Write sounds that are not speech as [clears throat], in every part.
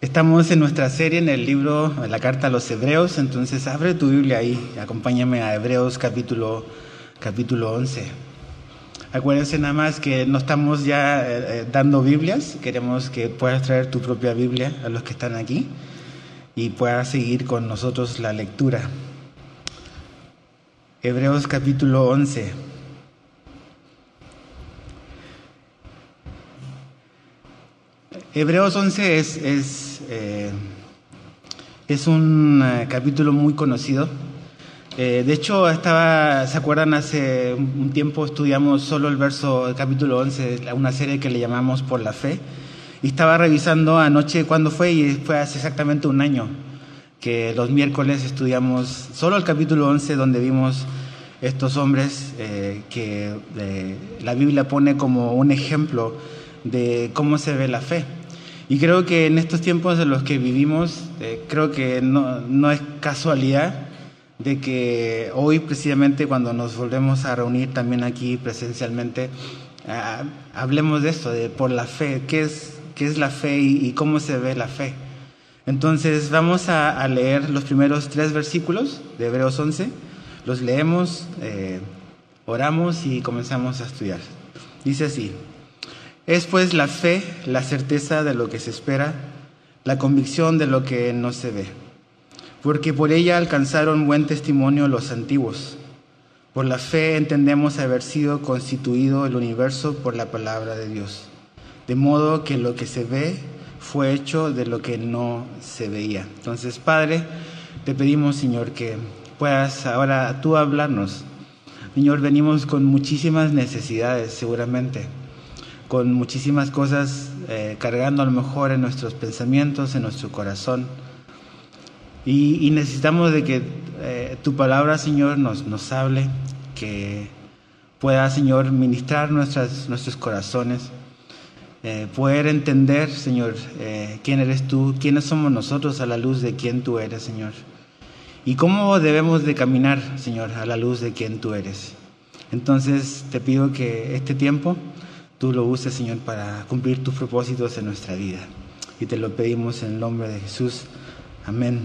Estamos en nuestra serie en el libro, en la carta a los Hebreos, entonces abre tu Biblia ahí, acompáñame a Hebreos capítulo, capítulo 11. Acuérdense nada más que no estamos ya eh, eh, dando Biblias, queremos que puedas traer tu propia Biblia a los que están aquí y puedas seguir con nosotros la lectura. Hebreos capítulo 11. Hebreos 11 es, es, eh, es un eh, capítulo muy conocido. Eh, de hecho, estaba, ¿se acuerdan? Hace un tiempo estudiamos solo el verso, el capítulo 11, una serie que le llamamos Por la Fe. Y estaba revisando anoche cuándo fue, y fue hace exactamente un año que los miércoles estudiamos solo el capítulo 11, donde vimos estos hombres que la Biblia pone como un ejemplo de cómo se ve la fe. Y creo que en estos tiempos en los que vivimos, eh, creo que no, no, es casualidad de que hoy precisamente cuando nos volvemos a reunir también aquí presencialmente, ah, hablemos de esto, de por la fe, qué es, qué es la fe y, cómo se ve la fe. Entonces vamos a, leer los primeros tres versículos de Hebreos 11, los leemos, eh, oramos y comenzamos a estudiar. Dice así, es pues la fe, la certeza de lo que se espera, la convicción de lo que no se ve, porque por ella alcanzaron buen testimonio los antiguos. Por la fe entendemos haber sido constituido el universo por la palabra de Dios, de modo que lo que se ve fue hecho de lo que no se veía. Entonces, Padre, te pedimos, Señor, que puedas ahora tú hablarnos. Señor, venimos con muchísimas necesidades, seguramente con muchísimas cosas eh, cargando a lo mejor en nuestros pensamientos, en nuestro corazón. Y, necesitamos de que eh, tu palabra, Señor, nos, hable, que pueda, Señor, ministrar nuestras, nuestros corazones, eh, poder entender, Señor, quién eres tú, quiénes somos nosotros a la luz de quién tú eres, Señor. Y cómo debemos de caminar, Señor, a la luz de quién tú eres. Entonces te pido que este tiempo tú lo uses, Señor, para cumplir tus propósitos en nuestra vida. Y te lo pedimos en el nombre de Jesús. Amén.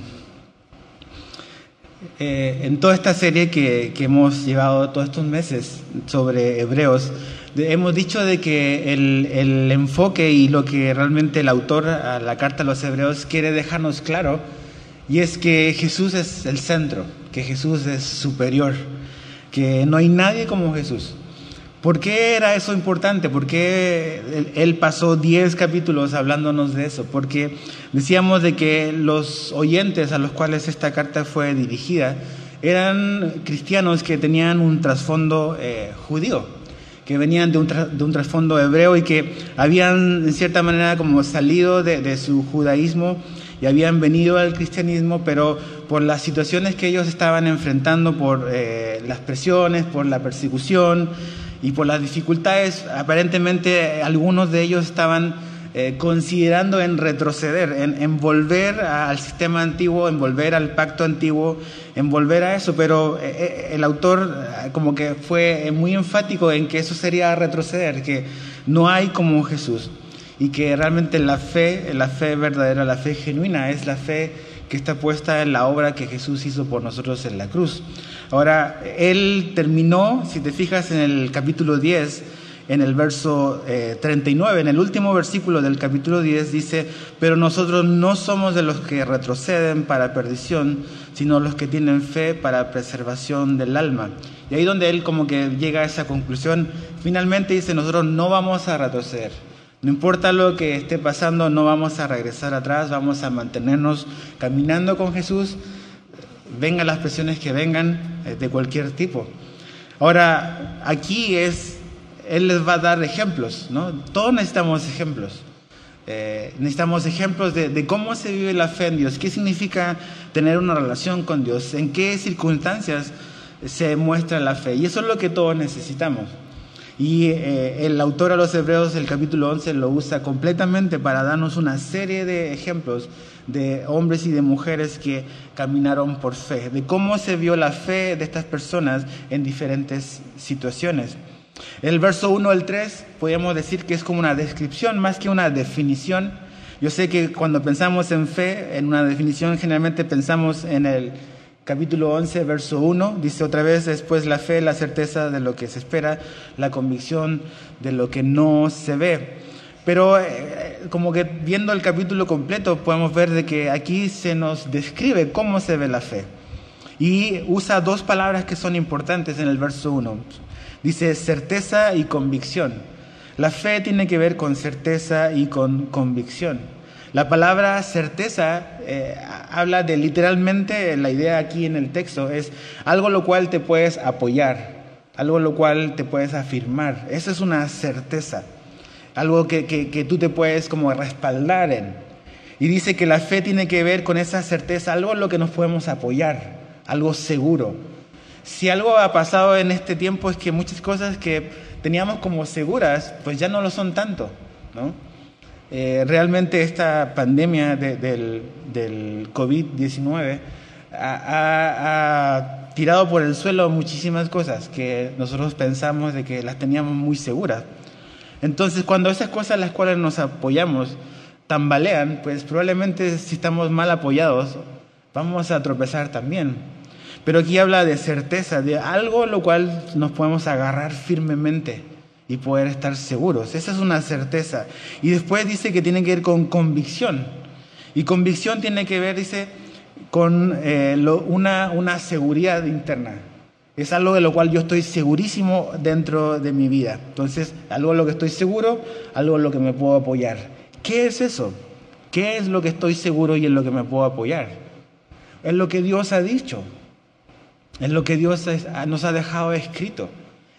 Eh, en toda esta serie que, hemos llevado todos estos meses sobre Hebreos, hemos dicho de que el, el, enfoque y lo que realmente el autor a la carta a los Hebreos quiere dejarnos claro, y es que Jesús es el centro, que Jesús es superior, que no hay nadie como Jesús. ¿Por qué era eso importante? ¿Por qué él pasó 10 capítulos hablándonos de eso? Porque decíamos de que los oyentes a los cuales esta carta fue dirigida eran cristianos que tenían un trasfondo eh, judío, que venían de un, de un, trasfondo hebreo y que habían en cierta manera como salido de, su judaísmo y habían venido al cristianismo, pero por las situaciones que ellos estaban enfrentando, por eh, las presiones, por la persecución, y por las dificultades, aparentemente algunos de ellos estaban eh, considerando en retroceder, en, volver al sistema antiguo, en volver al pacto antiguo, en volver a eso, pero eh, eh, el autor como que fue muy enfático en que eso sería retroceder, que no hay como Jesús y que realmente la fe, la fe verdadera, la fe genuina es la fe que está puesta en la obra que Jesús hizo por nosotros en la cruz. Ahora, él terminó, si te fijas en el capítulo 10, en el verso 39, eh, en el último versículo del capítulo 10 dice, pero nosotros no somos de los que retroceden para perdición, sino los que tienen fe para preservación del alma. Y ahí donde él como que llega a esa conclusión, finalmente dice, nosotros no vamos a retroceder. No importa lo que esté pasando, no vamos a regresar atrás, vamos a mantenernos caminando con Jesús, vengan las presiones que vengan de cualquier tipo. Ahora, aquí es, Él les va a dar ejemplos, ¿no? Todos necesitamos ejemplos. Eh, necesitamos ejemplos de, de, cómo se vive la fe en Dios, qué significa tener una relación con Dios, en qué circunstancias se muestra la fe. Y eso es lo que todos necesitamos. Y eh, el autor a los Hebreos, el capítulo 11, lo usa completamente para darnos una serie de ejemplos de hombres y de mujeres que caminaron por fe, de cómo se vio la fe de estas personas en diferentes situaciones. El verso 1 al 3 podríamos decir que es como una descripción más que una definición. Yo sé que cuando pensamos en fe, en una definición generalmente pensamos en el capítulo 11, verso 1, dice otra vez, después la fe, la certeza de lo que se espera, la convicción de lo que no se ve. Pero eh, como que viendo el capítulo completo podemos ver de que aquí se nos describe cómo se ve la fe. Y usa dos palabras que son importantes en el verso 1. Dice certeza y convicción. La fe tiene que ver con certeza y con convicción. La palabra certeza eh, habla de literalmente, la idea aquí en el texto es algo lo cual te puedes apoyar, algo lo cual te puedes afirmar. Esa es una certeza, algo que, que tú te puedes como respaldar en. Y dice que la fe tiene que ver con esa certeza, algo en lo que nos podemos apoyar algo seguro. Si algo ha pasado en este tiempo es que muchas cosas que teníamos como seguras, pues ya no lo son tanto, ¿no? Eh, realmente esta pandemia del, del COVID-19 ha, ha, tirado por el suelo muchísimas cosas que nosotros pensamos de que las teníamos muy seguras. Entonces, cuando esas cosas las cuales nos apoyamos tambalean, pues probablemente si estamos mal apoyados, vamos a tropezar también. Pero aquí habla de certeza, de algo lo cual nos podemos agarrar firmemente y poder estar seguros. Esa es una certeza. Y después dice que tiene que ver con convicción. Y convicción tiene que ver, dice, con eh, una, una seguridad interna. Es algo de lo cual yo estoy segurísimo dentro de mi vida. Entonces, algo de lo que estoy seguro, algo en lo que me puedo apoyar. ¿Qué es eso? ¿Qué es lo que estoy seguro y en lo que me puedo apoyar? Es lo que Dios ha dicho. Es lo que Dios nos ha dejado escrito.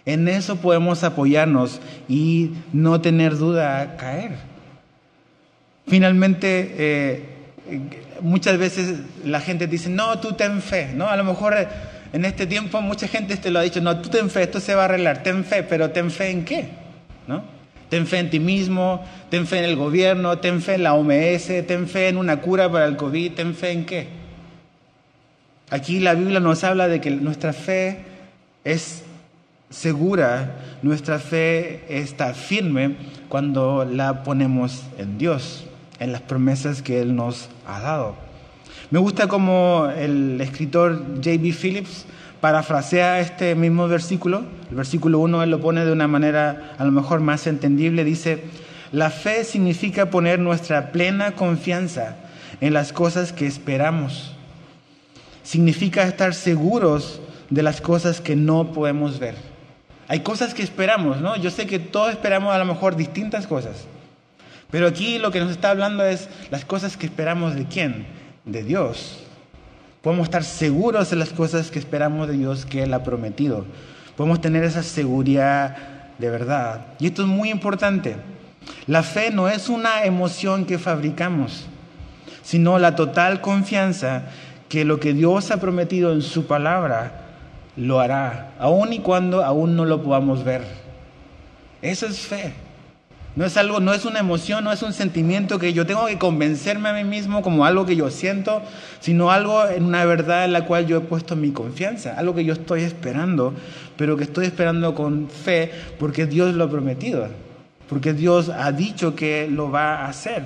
En eso podemos apoyarnos y no tener duda a caer. Finalmente, eh, muchas veces la gente dice, no, tú ten fe, ¿no? A lo mejor en este tiempo mucha gente te lo ha dicho, no, tú ten fe, esto se va a arreglar, ten fe, pero ten fe en qué, ¿no? Ten fe en ti mismo, ten fe en el gobierno, ten fe en la OMS, ten fe en una cura para el COVID, ten fe en qué. Aquí la Biblia nos habla de que nuestra fe es segura, nuestra fe está firme cuando la ponemos en Dios, en las promesas que Él nos ha dado. Me gusta como el escritor J.B. Phillips parafrasea este mismo versículo. El versículo 1 él lo pone de una manera a lo mejor más entendible. Dice, la fe significa poner nuestra plena confianza en las cosas que esperamos significa estar seguros de las cosas que no podemos ver. Hay cosas que esperamos, ¿no? Yo sé que todos esperamos a lo mejor distintas cosas. Pero aquí lo que nos está hablando es las cosas que esperamos de quién? De Dios. Podemos estar seguros de las cosas que esperamos de Dios que Él ha prometido. Podemos tener esa seguridad de verdad. Y esto es muy importante. La fe no es una emoción que fabricamos, sino la total confianza que lo que Dios ha prometido en su palabra lo hará, aun y cuando aún no lo podamos ver. Eso es fe. No es algo, no es una emoción, no es un sentimiento que yo tengo que convencerme a mí mismo como algo que yo siento, sino algo en una verdad en la cual yo he puesto mi confianza, algo que yo estoy esperando, pero que estoy esperando con fe porque Dios lo ha prometido, porque Dios ha dicho que lo va a hacer.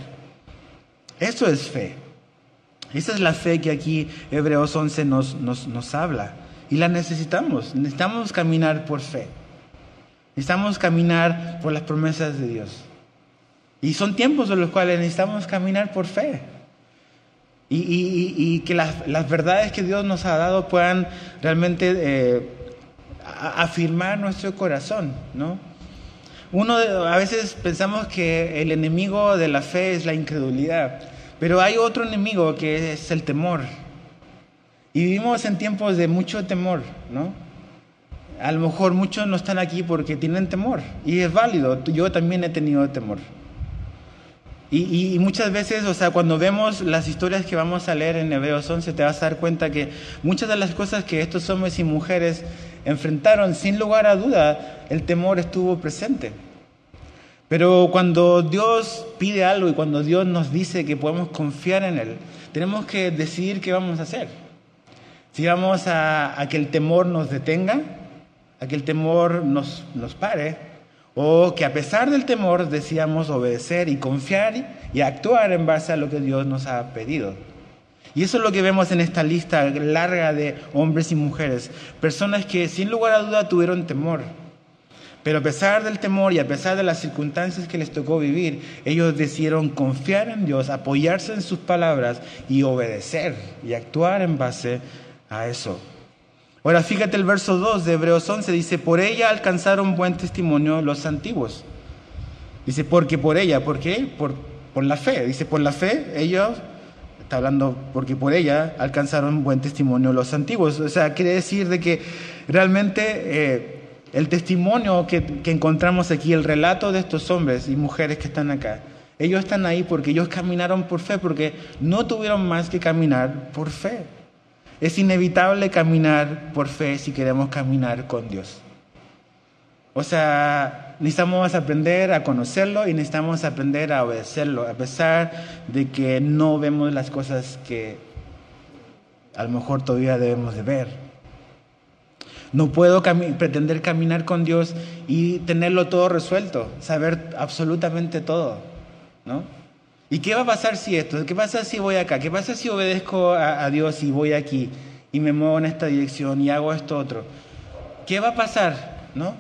Eso es fe. Esa es la fe que aquí Hebreos 11 nos, nos, nos habla. Y la necesitamos. Necesitamos caminar por fe. Necesitamos caminar por las promesas de Dios. Y son tiempos en los cuales necesitamos caminar por fe. Y, y, que las, las, verdades que Dios nos ha dado puedan realmente eh, afirmar nuestro corazón, ¿no? Uno a veces pensamos que el enemigo de la fe es la incredulidad. Pero hay otro enemigo que es el temor. Y vivimos en tiempos de mucho temor, ¿no? A lo mejor muchos no están aquí porque tienen temor. Y es válido. Yo también he tenido temor. Y, y, muchas veces, o sea, cuando vemos las historias que vamos a leer en Hebreos 11, te vas a dar cuenta que muchas de las cosas que estos hombres y mujeres enfrentaron, sin lugar a duda, el temor estuvo presente. Pero cuando Dios pide algo y cuando Dios nos dice que podemos confiar en Él, tenemos que decidir qué vamos a hacer. Si vamos a, que el temor nos detenga, a que el temor nos, nos pare, O que a pesar del temor decíamos obedecer y confiar y actuar en base a lo que Dios nos ha pedido. Y eso es lo que vemos en esta lista larga de hombres y mujeres. Personas que sin lugar a duda tuvieron temor. Pero a pesar del temor y a pesar de las circunstancias que les tocó vivir, ellos decidieron confiar en Dios, apoyarse en sus palabras y obedecer y actuar en base a eso. Ahora fíjate el verso 2 de Hebreos 11, dice, por ella alcanzaron buen testimonio los antiguos. Dice, porque por ella, ¿por qué? Por, por la fe. Dice, por la fe ellos, está hablando, porque por ella alcanzaron buen testimonio los antiguos. O sea, quiere decir de que realmente eh, el testimonio que, que encontramos aquí, el relato de estos hombres y mujeres que están acá, ellos están ahí porque ellos caminaron por fe, porque no tuvieron más que caminar por fe. Es inevitable caminar por fe si queremos caminar con Dios. O sea, necesitamos aprender a conocerlo y necesitamos aprender a obedecerlo, a pesar de que no vemos las cosas que a lo mejor todavía debemos de ver. No puedo pretender caminar con Dios y tenerlo todo resuelto, saber absolutamente todo, ¿no? ¿Y qué va a pasar si esto? ¿Qué pasa si voy acá? ¿Qué pasa si obedezco a, Dios y voy aquí y me muevo en esta dirección y hago esto otro? ¿Qué va a pasar? ¿No?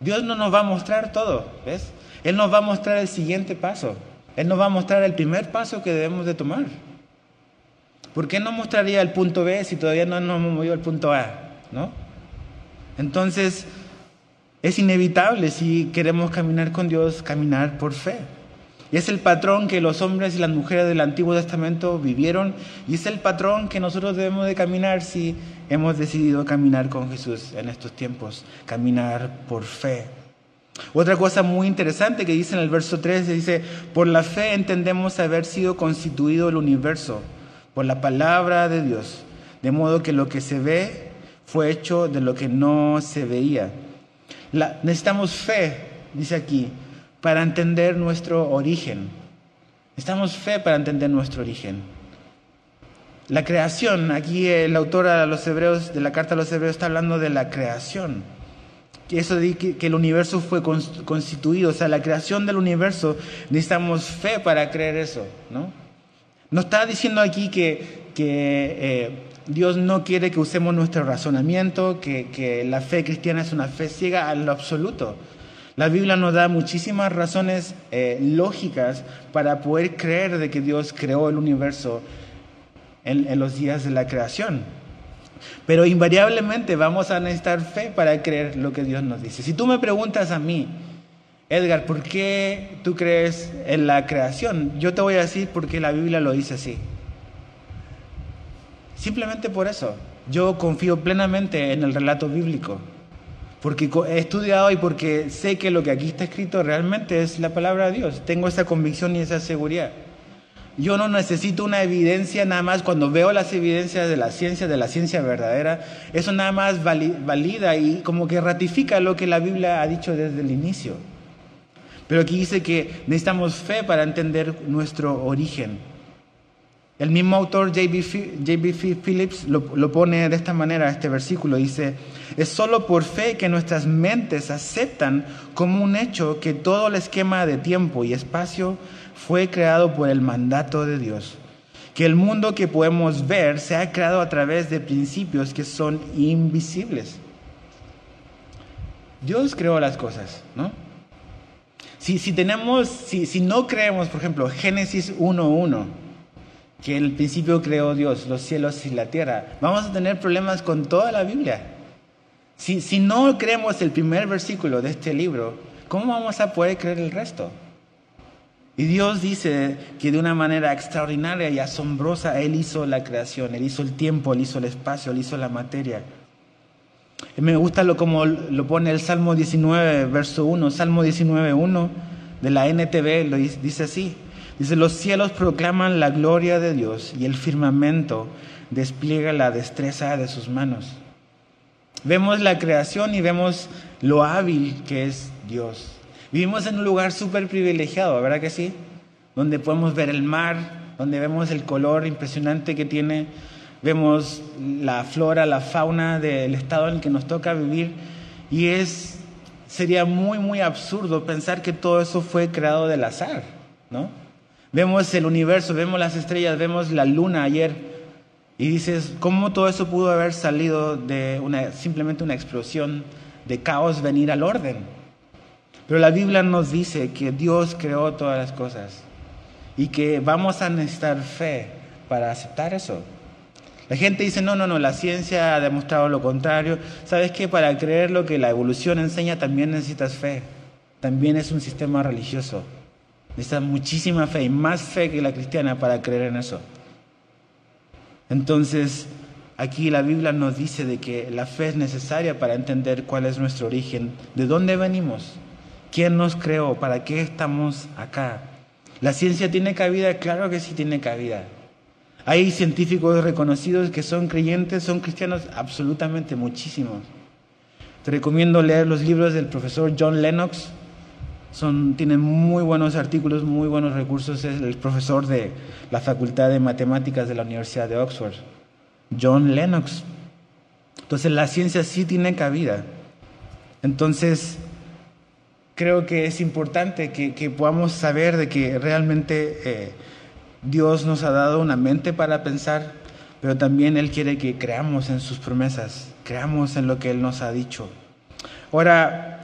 Dios no nos va a mostrar todo, ¿ves? Él nos va a mostrar el siguiente paso. Él nos va a mostrar el primer paso que debemos de tomar. ¿Por qué no mostraría el punto B si todavía no nos hemos movido al punto A? ¿No? Entonces, es inevitable si queremos caminar con Dios, caminar por fe. Y es el patrón que los hombres y las mujeres del Antiguo Testamento vivieron y es el patrón que nosotros debemos de caminar si hemos decidido caminar con Jesús en estos tiempos, caminar por fe. Otra cosa muy interesante que dice en el verso 3, dice, por la fe entendemos haber sido constituido el universo, por la palabra de Dios, de modo que lo que se ve fue hecho de lo que no se veía. necesitamos fe, dice aquí, para entender nuestro origen. Necesitamos fe para entender nuestro origen. La creación, aquí el autor a los hebreos, de la carta a los hebreos está hablando de la creación. Que eso que, el universo fue constituido, o sea, la creación del universo, necesitamos fe para creer eso, ¿no? No está diciendo aquí que, que eh, Dios no quiere que usemos nuestro razonamiento, que, que la fe cristiana es una fe ciega a lo absoluto. La Biblia nos da muchísimas razones eh, lógicas para poder creer de que Dios creó el universo en, en los días de la creación. Pero invariablemente vamos a necesitar fe para creer lo que Dios nos dice. Si tú me preguntas a mí, Edgar, ¿por qué tú crees en la creación? Yo te voy a decir porque la Biblia lo dice así. Simplemente por eso. Yo confío plenamente en el relato bíblico porque he estudiado y porque sé que lo que aquí está escrito realmente es la palabra de Dios. Tengo esa convicción y esa seguridad. Yo no necesito una evidencia nada más cuando veo las evidencias de la ciencia, de la ciencia verdadera, eso nada más valida y como que ratifica lo que la Biblia ha dicho desde el inicio. Pero aquí dice que necesitamos fe para entender nuestro origen. El mismo autor J.B. Phillips lo, pone de esta manera, este versículo, dice, es solo por fe que nuestras mentes aceptan como un hecho que todo el esquema de tiempo y espacio fue creado por el mandato de Dios, que el mundo que podemos ver se ha creado a través de principios que son invisibles. Dios creó las cosas, ¿no? Si, si tenemos, si, si no creemos, por ejemplo, Génesis 1.1, que en el principio creó Dios, los cielos y la tierra. Vamos a tener problemas con toda la Biblia. Si, si no creemos el primer versículo de este libro, ¿cómo vamos a poder creer el resto? Y Dios dice que de una manera extraordinaria y asombrosa Él hizo la creación, Él hizo el tiempo, Él hizo el espacio, Él hizo la materia. me gusta lo como lo pone el Salmo 19, verso 1, Salmo 19, 1 de la NTV, lo dice así. Dice, los cielos proclaman la gloria de Dios y el firmamento despliega la destreza de sus manos. Vemos la creación y vemos lo hábil que es Dios. Vivimos en un lugar súper privilegiado, ¿verdad que sí? Donde podemos ver el mar, donde vemos el color impresionante que tiene, vemos la flora, la fauna del estado en el que nos toca vivir y es sería muy, muy absurdo pensar que todo eso fue creado del azar, ¿no? Vemos el universo, vemos las estrellas, vemos la luna ayer y dices, ¿cómo todo eso pudo haber salido de una, simplemente una explosión de caos venir al orden? Pero la Biblia nos dice que Dios creó todas las cosas y que vamos a necesitar fe para aceptar eso. La gente dice, no, no, no, la ciencia ha demostrado lo contrario. ¿Sabes qué? Para creer lo que la evolución enseña también necesitas fe. También es un sistema religioso. Necesitas muchísima fe y más fe que la cristiana para creer en eso. Entonces, aquí la Biblia nos dice de que la fe es necesaria para entender cuál es nuestro origen, de dónde venimos, quién nos creó, para qué estamos acá. ¿La ciencia tiene cabida? Claro que sí tiene cabida. Hay científicos reconocidos que son creyentes, son cristianos, absolutamente muchísimos. Te recomiendo leer los libros del profesor John Lennox. Son, tienen muy buenos artículos, muy buenos recursos. Es el profesor de la Facultad de Matemáticas de la Universidad de Oxford, John Lennox. Entonces la ciencia sí tiene cabida. Entonces creo que es importante que, podamos saber de que realmente eh, Dios nos ha dado una mente para pensar, pero también Él quiere que creamos en sus promesas, creamos en lo que Él nos ha dicho. Ahora,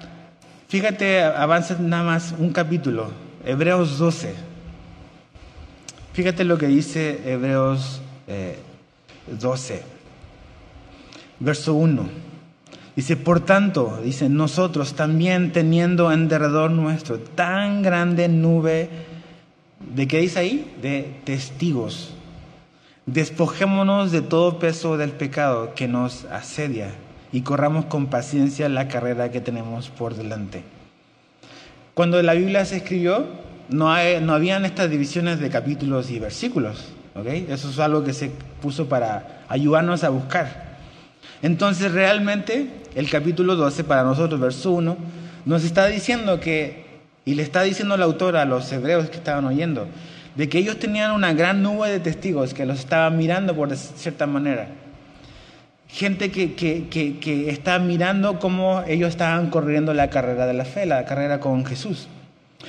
fíjate, avanza nada más un capítulo, Hebreos 12. Fíjate lo que dice Hebreos 12, eh, verso 1. Dice, por tanto, dice, nosotros también teniendo en derredor nuestro tan grande nube ¿De qué dice ahí? De testigos. Despojémonos de todo peso del pecado que nos asedia y corramos con paciencia la carrera que tenemos por delante. Cuando la Biblia se escribió, no, no habían estas divisiones de capítulos y versículos. ¿okay? Eso es algo que se puso para ayudarnos a buscar. Entonces realmente el capítulo 12 para nosotros, verso 1, nos está diciendo que y le está diciendo el autor a los hebreos que estaban oyendo, de que ellos tenían una gran nube de testigos que los estaban mirando por cierta manera. Gente que, que, que, que está mirando cómo ellos estaban corriendo la carrera de la fe, la carrera con Jesús.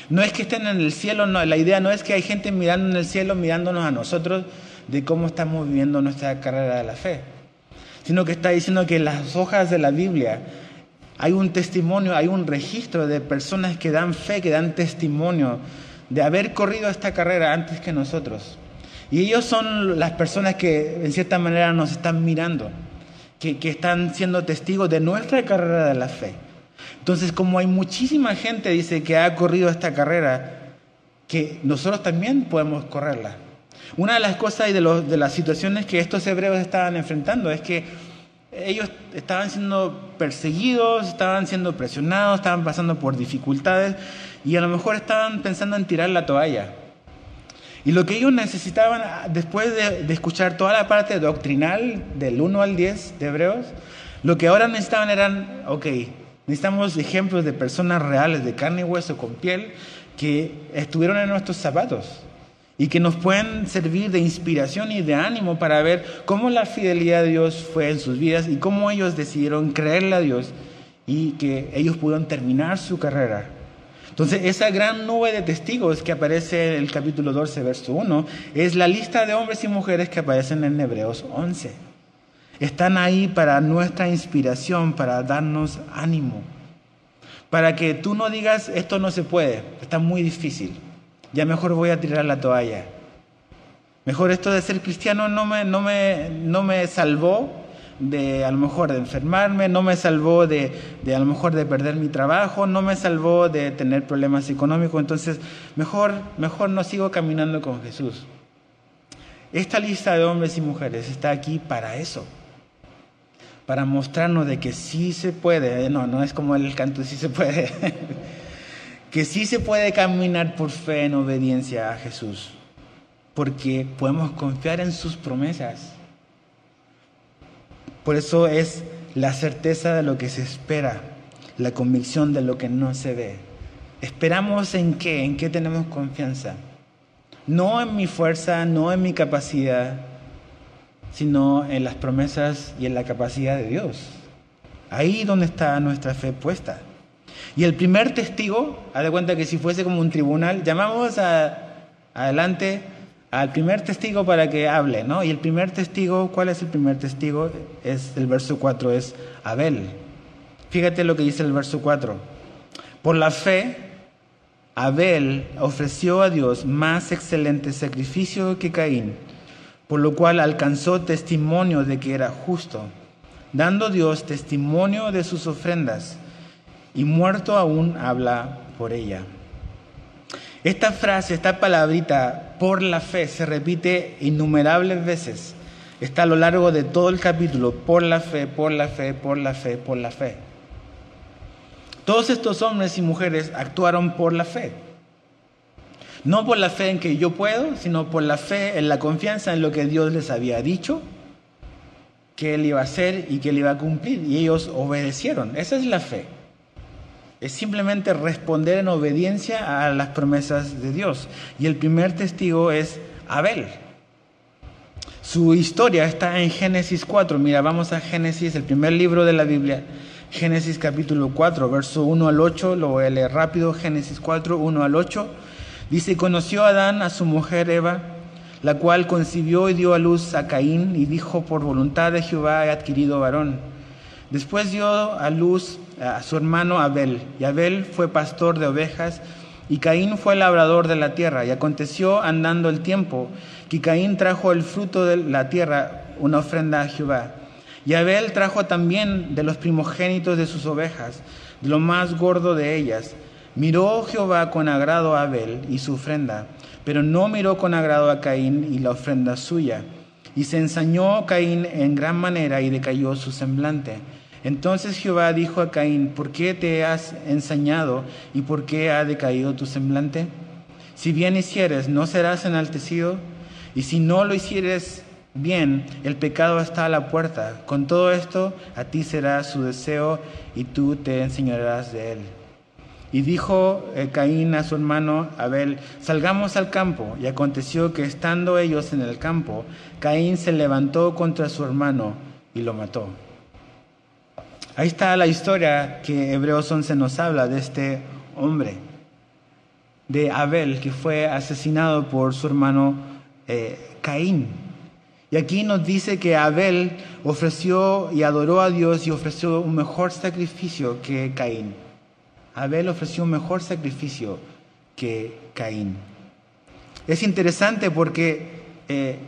No es que estén en el cielo, no, la idea no es que hay gente mirando en el cielo, mirándonos a nosotros de cómo estamos viviendo nuestra carrera de la fe, sino que está diciendo que las hojas de la Biblia hay un testimonio, hay un registro de personas que dan fe, que dan testimonio de haber corrido esta carrera antes que nosotros. Y ellos son las personas que en cierta manera nos están mirando, que, están siendo testigos de nuestra carrera de la fe. Entonces, como hay muchísima gente, dice, que ha corrido esta carrera, que nosotros también podemos correrla. Una de las cosas y de, de las situaciones que estos hebreos estaban enfrentando es que ellos estaban siendo perseguidos, estaban siendo presionados, estaban pasando por dificultades y a lo mejor estaban pensando en tirar la toalla. Y lo que ellos necesitaban, después de, escuchar toda la parte doctrinal del 1 al 10 de Hebreos, lo que ahora necesitaban eran, ok, necesitamos ejemplos de personas reales, de carne y hueso, con piel, que estuvieron en nuestros zapatos y que nos pueden servir de inspiración y de ánimo para ver cómo la fidelidad de Dios fue en sus vidas y cómo ellos decidieron creerle a Dios y que ellos pudieron terminar su carrera. Entonces, esa gran nube de testigos que aparece en el capítulo 12, verso 1, es la lista de hombres y mujeres que aparecen en Hebreos 11. Están ahí para nuestra inspiración, para darnos ánimo, para que tú no digas, esto no se puede, está muy difícil ya mejor voy a tirar la toalla. Mejor esto de ser cristiano no me, no me, no me salvó de a lo mejor de enfermarme, no me salvó de, de a lo mejor de perder mi trabajo, no me salvó de tener problemas económicos, entonces mejor, mejor no sigo caminando con Jesús. Esta lista de hombres y mujeres está aquí para eso, para mostrarnos de que sí se puede, no, no es como el canto, sí se puede. [laughs] que sí se puede caminar por fe en obediencia a Jesús, porque podemos confiar en sus promesas. Por eso es la certeza de lo que se espera, la convicción de lo que no se ve. ¿Esperamos en qué? ¿En qué tenemos confianza? No en mi fuerza, no en mi capacidad, sino en las promesas y en la capacidad de Dios. Ahí donde está nuestra fe puesta. Y el primer testigo, haz de cuenta que si fuese como un tribunal, llamamos a, adelante al primer testigo para que hable, ¿no? Y el primer testigo, ¿cuál es el primer testigo? Es el verso 4, es Abel. Fíjate lo que dice el verso 4. Por la fe, Abel ofreció a Dios más excelente sacrificio que Caín, por lo cual alcanzó testimonio de que era justo, dando Dios testimonio de sus ofrendas, y muerto aún habla por ella. Esta frase, esta palabrita, por la fe, se repite innumerables veces. Está a lo largo de todo el capítulo, por la fe, por la fe, por la fe, por la fe. Todos estos hombres y mujeres actuaron por la fe. No por la fe en que yo puedo, sino por la fe en la confianza en lo que Dios les había dicho, que Él iba a hacer y que Él iba a cumplir. Y ellos obedecieron. Esa es la fe. Es simplemente responder en obediencia a las promesas de Dios. Y el primer testigo es Abel. Su historia está en Génesis 4. Mira, vamos a Génesis, el primer libro de la Biblia. Génesis capítulo 4, verso 1 al 8, lo voy a leer rápido, Génesis 4, 1 al 8. Dice, conoció Adán a su mujer Eva, la cual concibió y dio a luz a Caín y dijo, por voluntad de Jehová he adquirido varón. Después dio a luz a su hermano Abel, y Abel fue pastor de ovejas, y Caín fue labrador de la tierra. Y aconteció andando el tiempo que Caín trajo el fruto de la tierra, una ofrenda a Jehová. Y Abel trajo también de los primogénitos de sus ovejas, de lo más gordo de ellas. Miró Jehová con agrado a Abel y su ofrenda, pero no miró con agrado a Caín y la ofrenda suya. Y se ensañó Caín en gran manera y decayó su semblante. Entonces Jehová dijo a Caín, ¿por qué te has ensañado y por qué ha decaído tu semblante? Si bien hicieres, ¿no serás enaltecido? Y si no lo hicieres, Bien, el pecado está a la puerta. Con todo esto, a ti será su deseo y tú te enseñarás de él. Y dijo eh, Caín a su hermano Abel, salgamos al campo. Y aconteció que estando ellos en el campo, Caín se levantó contra su hermano y lo mató. Ahí está la historia que Hebreos 11 nos habla de este hombre, de Abel, que fue asesinado por su hermano eh, Caín. Y aquí nos dice que Abel ofreció y adoró a Dios y ofreció un mejor sacrificio que Caín. Abel ofreció un mejor sacrificio que Caín. Es interesante porque eh,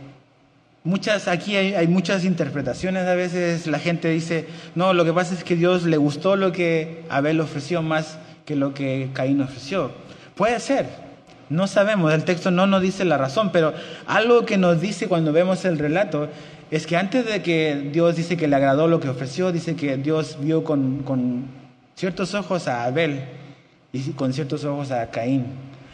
muchas, aquí hay, muchas interpretaciones. A veces la gente dice, no, lo que pasa es que Dios le gustó lo que Abel ofreció más que lo que Caín ofreció. Puede ser, no sabemos, el texto no nos dice la razón, pero algo que nos dice cuando vemos el relato es que antes de que Dios dice que le agradó lo que ofreció, dice que Dios vio con, con ciertos ojos a Abel y con ciertos ojos a Caín.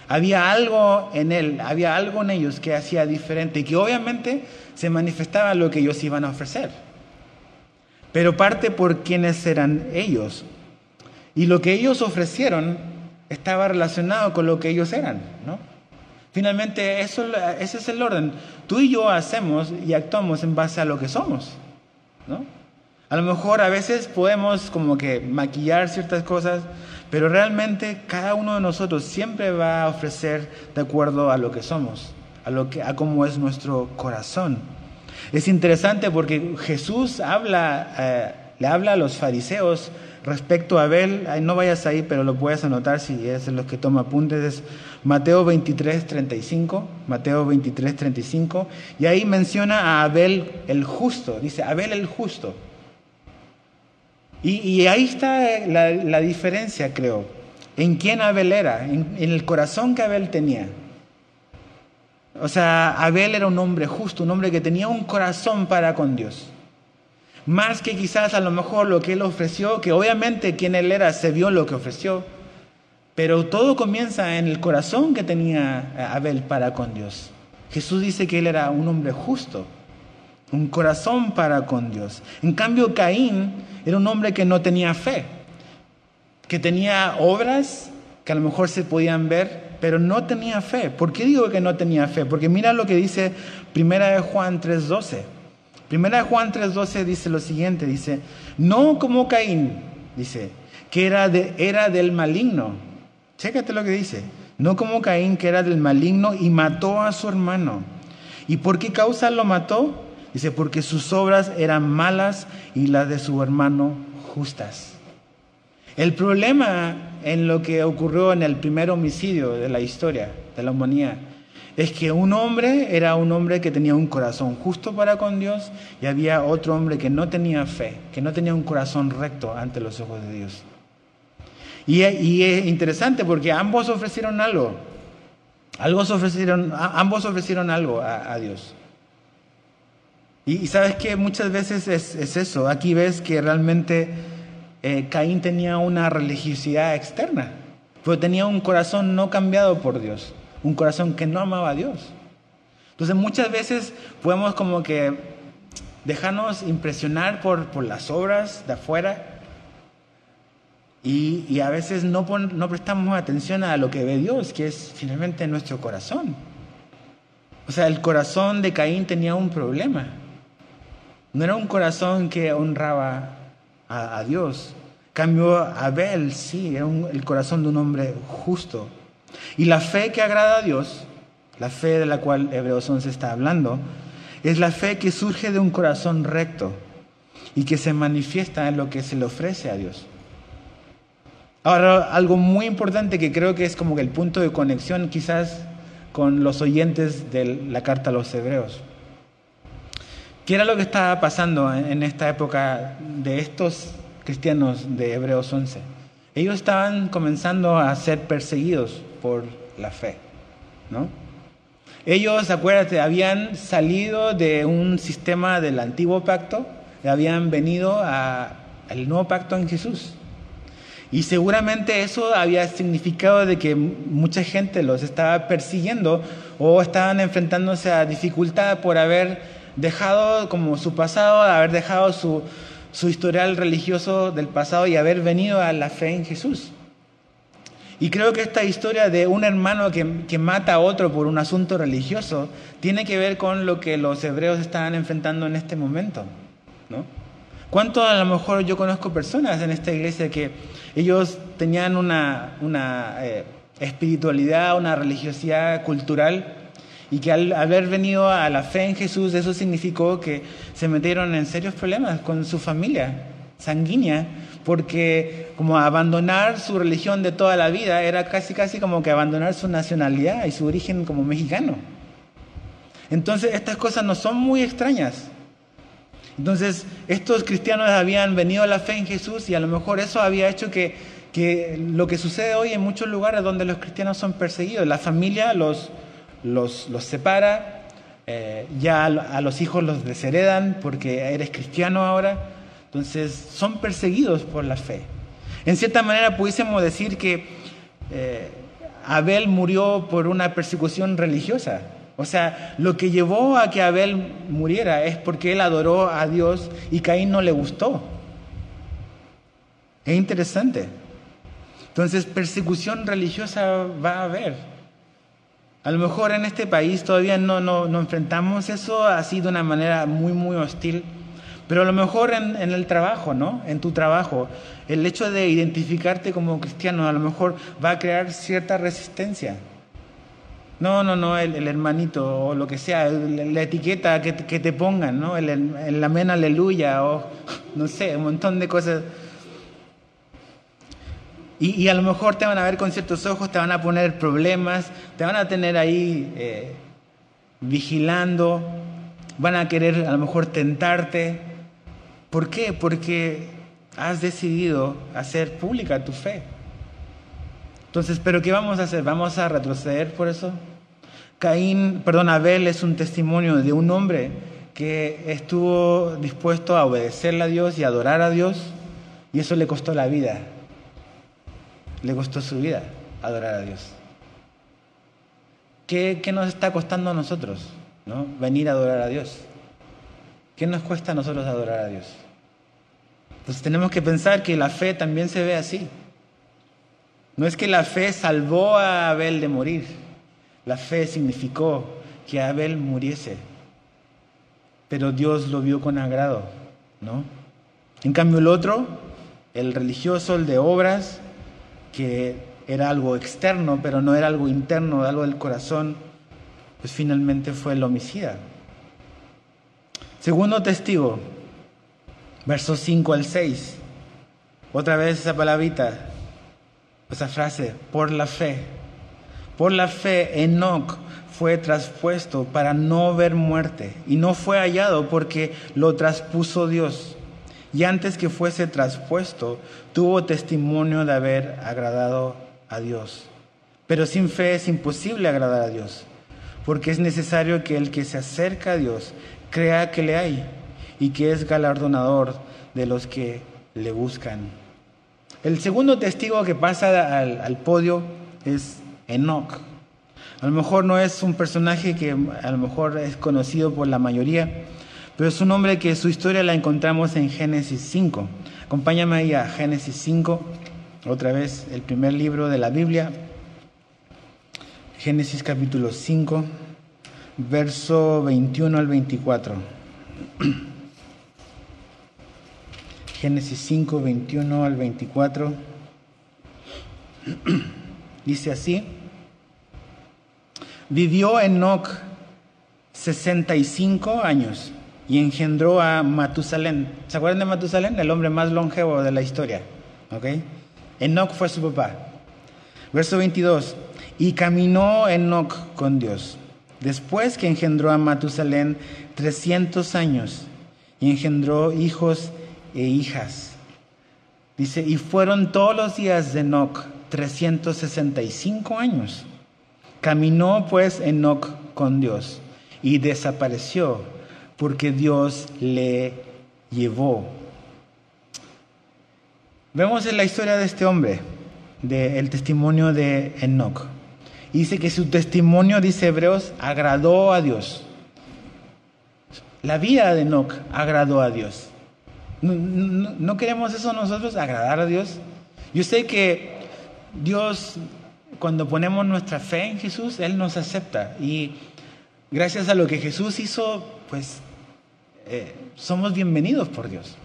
Había algo en él, había algo en ellos que hacía diferente y que obviamente se manifestaba lo que ellos iban a ofrecer. Pero parte por quiénes eran ellos. Y lo que ellos ofrecieron estaba relacionado con lo que ellos eran, ¿no? Finalmente, eso, ese es el orden. Tú y yo hacemos y actuamos en base a lo que somos, ¿no? A lo mejor a veces podemos como que maquillar ciertas cosas, pero realmente cada uno de nosotros siempre va a ofrecer de acuerdo a lo que somos, a lo que a cómo es nuestro corazón. Es interesante porque Jesús habla, eh, le habla a los fariseos Respecto a Abel, no vayas ahí, pero lo puedes anotar si es los que toma apuntes, es Mateo 23, 35, Mateo 23, 35, y ahí menciona a Abel el justo, dice Abel el justo. Y, ahí está la, diferencia, creo, en quién Abel era, en el corazón que Abel tenía. O sea, Abel era un hombre justo, un hombre que tenía un corazón para con Dios. Más que quizás a lo mejor lo que él ofreció, que obviamente quien él era se vio lo que ofreció, pero todo comienza en el corazón que tenía Abel para con Dios. Jesús dice que él era un hombre justo, un corazón para con Dios. En cambio, Caín era un hombre que no tenía fe, que tenía obras que a lo mejor se podían ver, pero no tenía fe. ¿Por qué digo que no tenía fe? Porque mira lo que dice Primera de Juan 3:12. Primera de Juan 3:12 dice lo siguiente, dice, no como Caín, dice, que era, de, era del maligno. Chécate lo que dice. No como Caín, que era del maligno y mató a su hermano. ¿Y por qué causa lo mató? Dice, porque sus obras eran malas y las de su hermano justas. El problema en lo que ocurrió en el primer homicidio de la historia de la humanidad es que un hombre era un hombre que tenía un corazón justo para con Dios y había otro hombre que no tenía fe, que no tenía un corazón recto ante los ojos de Dios. Y, es interesante porque ambos ofrecieron algo, ambos ofrecieron, ambos ofrecieron algo a, Dios. Y, sabes que muchas veces es, eso, aquí ves que realmente eh, Caín tenía una religiosidad externa, pero tenía un corazón no cambiado por Dios un corazón que no amaba a Dios. Entonces muchas veces podemos como que dejarnos impresionar por, por las obras de afuera y, a veces no, no prestamos atención a lo que ve Dios, que es finalmente nuestro corazón. O sea, el corazón de Caín tenía un problema. No era un corazón que honraba a, Dios. Cambio Abel, sí, era el corazón de un hombre justo. Y la fe que agrada a Dios, la fe de la cual Hebreos 11 está hablando, es la fe que surge de un corazón recto y que se manifiesta en lo que se le ofrece a Dios. Ahora, algo muy importante que creo que es como el punto de conexión quizás con los oyentes de la carta a los hebreos. ¿Qué era lo que estaba pasando en esta época de estos cristianos de Hebreos 11? Ellos estaban comenzando a ser perseguidos por la fe, ¿no? Ellos, acuérdate, habían salido de un sistema del antiguo pacto y habían venido al nuevo pacto en Jesús. Y seguramente eso había significado de que mucha gente los estaba persiguiendo o estaban enfrentándose a dificultad por haber dejado como su pasado, haber dejado su, su historial religioso del pasado y haber venido a la fe en Jesús. Y creo que esta historia de un hermano que, mata a otro por un asunto religioso tiene que ver con lo que los hebreos estaban enfrentando en este momento. ¿no? ¿Cuánto a lo mejor yo conozco personas en esta iglesia que ellos tenían una, una eh, espiritualidad, una religiosidad cultural y que al haber venido a la fe en Jesús eso significó que se metieron en serios problemas con su familia sanguínea porque como abandonar su religión de toda la vida era casi casi como que abandonar su nacionalidad y su origen como mexicano. Entonces estas cosas no son muy extrañas. Entonces estos cristianos habían venido a la fe en Jesús y a lo mejor eso había hecho que, que lo que sucede hoy en muchos lugares donde los cristianos son perseguidos, la familia los, los, los separa, eh, ya a los hijos los desheredan porque eres cristiano ahora. Entonces son perseguidos por la fe. En cierta manera pudiésemos decir que eh, Abel murió por una persecución religiosa. O sea, lo que llevó a que Abel muriera es porque él adoró a Dios y Caín no le gustó. Es interesante. Entonces, persecución religiosa va a haber. A lo mejor en este país todavía no, no, no enfrentamos eso así de una manera muy, muy hostil pero a lo mejor en, el trabajo, ¿no? En tu trabajo, el hecho de identificarte como cristiano a lo mejor va a crear cierta resistencia. No, no, no, el, hermanito o lo que sea, la etiqueta que, te pongan, ¿no? El, el amén aleluya o [laughs] no sé, un montón de cosas. Y, a lo mejor te van a ver con ciertos ojos, te van a poner problemas, te van a tener ahí eh, vigilando, van a querer a lo mejor tentarte. ¿Por qué? Porque has decidido hacer pública tu fe. Entonces, ¿pero qué vamos a hacer? ¿Vamos a retroceder por eso? Caín, perdón, Abel es un testimonio de un hombre que estuvo dispuesto a obedecerle a Dios y adorar a Dios, y eso le costó la vida. Le costó su vida adorar a Dios. ¿Qué, qué nos está costando a nosotros? ¿no? Venir a adorar a Dios. ¿Qué nos cuesta a nosotros adorar a Dios? Entonces tenemos que pensar que la fe también se ve así. No es que la fe salvó a Abel de morir. La fe significó que Abel muriese. Pero Dios lo vio con agrado, ¿no? En cambio el otro el religioso, el de obras, que era algo externo, pero no era algo interno, algo del corazón, pues finalmente fue el homicida. Segundo testigo, versos 5 al 6. Otra vez esa palabrita, esa frase, por la fe. Por la fe, Enoch fue traspuesto para no ver muerte y no fue hallado porque lo traspuso Dios. Y antes que fuese traspuesto, tuvo testimonio de haber agradado a Dios. Pero sin fe es imposible agradar a Dios, porque es necesario que el que se acerca a Dios crea que le hay y que es galardonador de los que le buscan. El segundo testigo que pasa al, podio es Enoch. A lo mejor no es un personaje que a lo mejor es conocido por la mayoría, pero es un hombre que su historia la encontramos en Génesis 5. Acompáñame ahí a Génesis 5, otra vez el primer libro de la Biblia. Génesis capítulo 5, verso 21 al 24. [clears throat] Génesis 5, 21 al 24. [clears throat] Dice así. Vivió Enoch 65 años y engendró a Matusalén. ¿Se acuerdan de Matusalén? El hombre más longevo de la historia. ¿Ok? Enoch fue su papá. Verso 22. Y caminó Enoch con Dios. Después que engendró a Matusalén 300 años y engendró hijos e hijas. Dice, y fueron todos los días de Enoch 365 años. Caminó pues Enoch con Dios y desapareció porque Dios le llevó. Vemos en la historia de este hombre, del testimonio de Enoch. Dice que su testimonio, dice Hebreos, agradó a Dios. La vida de Enoch agradó a Dios. ¿No, no queremos eso nosotros, agradar a Dios? Yo sé que Dios cuando ponemos nuestra fe en Jesús, Él nos acepta. Y gracias a lo que Jesús hizo, pues eh, somos bienvenidos por Dios.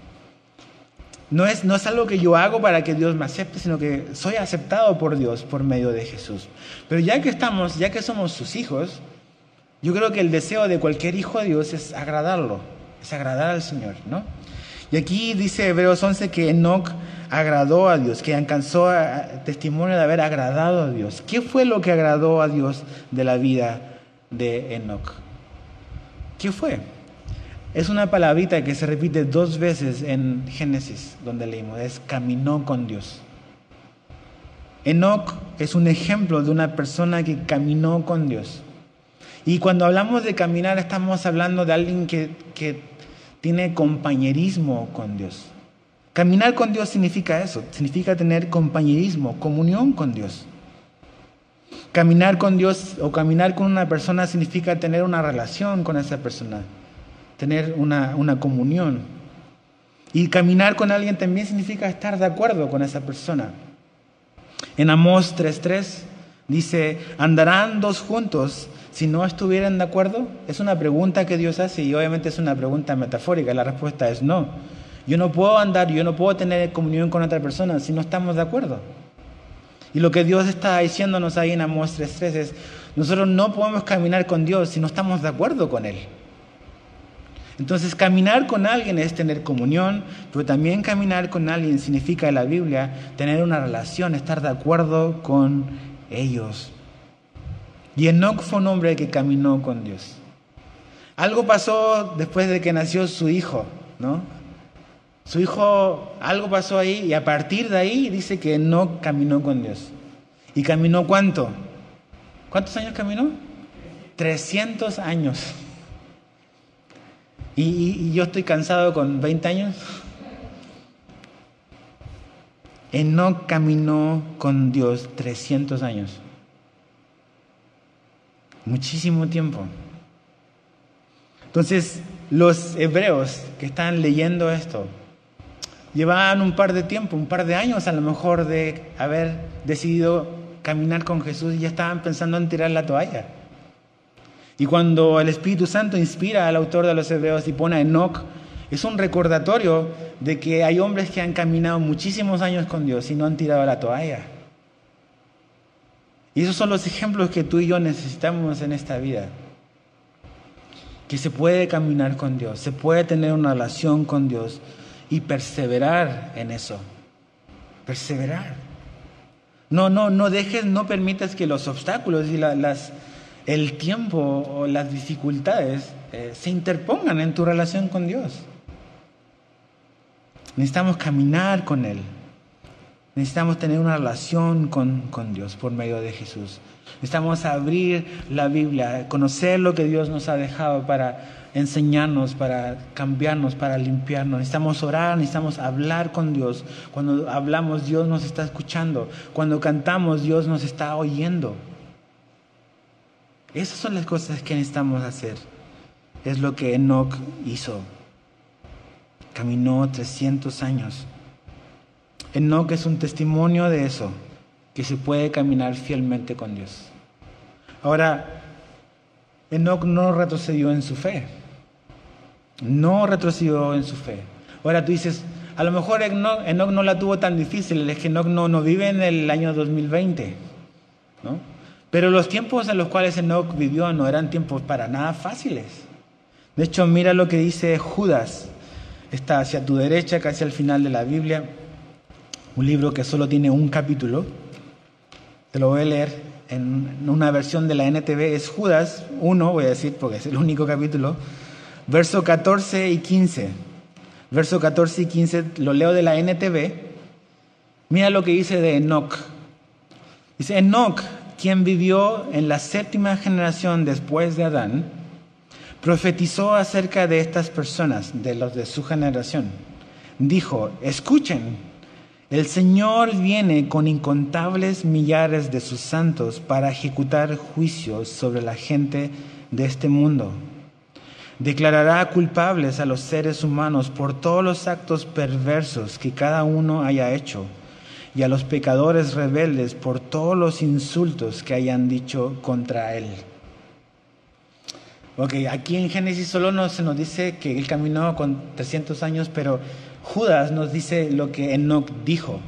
No es, no es algo que yo hago para que Dios me acepte, sino que soy aceptado por Dios por medio de Jesús. Pero ya que estamos, ya que somos sus hijos, yo creo que el deseo de cualquier hijo de Dios es agradarlo, es agradar al Señor, ¿no? Y aquí dice Hebreos 11 que Enoch agradó a Dios, que alcanzó testimonio de haber agradado a Dios. ¿Qué fue lo que agradó a Dios de la vida de Enoch? ¿Qué fue? Es una palabrita que se repite dos veces en Génesis, donde leímos, es caminó con Dios. Enoch es un ejemplo de una persona que caminó con Dios. Y cuando hablamos de caminar estamos hablando de alguien que, que tiene compañerismo con Dios. Caminar con Dios significa eso, significa tener compañerismo, comunión con Dios. Caminar con Dios o caminar con una persona significa tener una relación con esa persona, tener una, una comunión. Y caminar con alguien también significa estar de acuerdo con esa persona. En Amós 3.3 dice, ¿andarán dos juntos si no estuvieran de acuerdo? Es una pregunta que Dios hace y obviamente es una pregunta metafórica. La respuesta es no. Yo no puedo andar, yo no puedo tener comunión con otra persona si no estamos de acuerdo. Y lo que Dios está diciéndonos ahí en Amós 3.3 es, nosotros no podemos caminar con Dios si no estamos de acuerdo con Él. Entonces caminar con alguien es tener comunión, pero también caminar con alguien significa en la Biblia tener una relación, estar de acuerdo con ellos. Y Enoch fue un hombre que caminó con Dios. Algo pasó después de que nació su hijo, ¿no? Su hijo, algo pasó ahí y a partir de ahí dice que no caminó con Dios. ¿Y caminó cuánto? ¿Cuántos años caminó? 300 años. ¿Y, yo estoy cansado con 20 años? no caminó con Dios 300 años. Muchísimo tiempo. Entonces, los hebreos que están leyendo esto, llevaban un par de tiempo, un par de años a lo mejor de haber decidido caminar con Jesús y ya estaban pensando en tirar la toalla. Y cuando el Espíritu Santo inspira al autor de los Hebreos y pone a Enoch Es un recordatorio de que hay hombres que han caminado muchísimos años con Dios y no han tirado la toalla. Y esos son los ejemplos que tú y yo necesitamos en esta vida. Que se puede caminar con Dios, se puede tener una relación con Dios y perseverar en eso. Perseverar. No, no, no dejes, no permitas que los obstáculos y las, el tiempo o las dificultades eh, se interpongan en tu relación con Dios. Necesitamos caminar con Él. Necesitamos tener una relación con, con, Dios por medio de Jesús. Necesitamos abrir la Biblia, conocer lo que Dios nos ha dejado para enseñarnos, para cambiarnos, para limpiarnos. Necesitamos orar, necesitamos hablar con Dios. Cuando hablamos, Dios nos está escuchando. Cuando cantamos, Dios nos está oyendo. Esas son las cosas que necesitamos hacer. Es lo que Enoch hizo. Caminó 300 años. Enoch es un testimonio de eso, que se puede caminar fielmente con Dios. Ahora, Enoch no retrocedió en su fe. No retrocedió en su fe. Ahora tú dices, a lo mejor Enoch, no la tuvo tan difícil, es que Enoch no, no vive en el año 2020. ¿no? Pero los tiempos en los cuales Enoch vivió no eran tiempos para nada fáciles. De hecho, mira lo que dice Judas. Está hacia tu derecha, casi al final de la Biblia. Un libro que solo tiene un capítulo. Te lo voy a leer en una versión de la NTV. Es Judas 1, voy a decir porque es el único capítulo. Verso 14 y 15. Verso 14 y 15 lo leo de la NTV. Mira lo que dice de Enoch. Dice, Enoch quien vivió en la séptima generación después de Adán, profetizó acerca de estas personas, de los de su generación. Dijo, escuchen, el Señor viene con incontables millares de sus santos para ejecutar juicios sobre la gente de este mundo. Declarará culpables a los seres humanos por todos los actos perversos que cada uno haya hecho y a los pecadores rebeldes por todos los insultos que hayan dicho contra él. Ok, aquí en Génesis solo no se nos dice que él caminó con 300 años, pero Judas nos dice lo que Enoch dijo.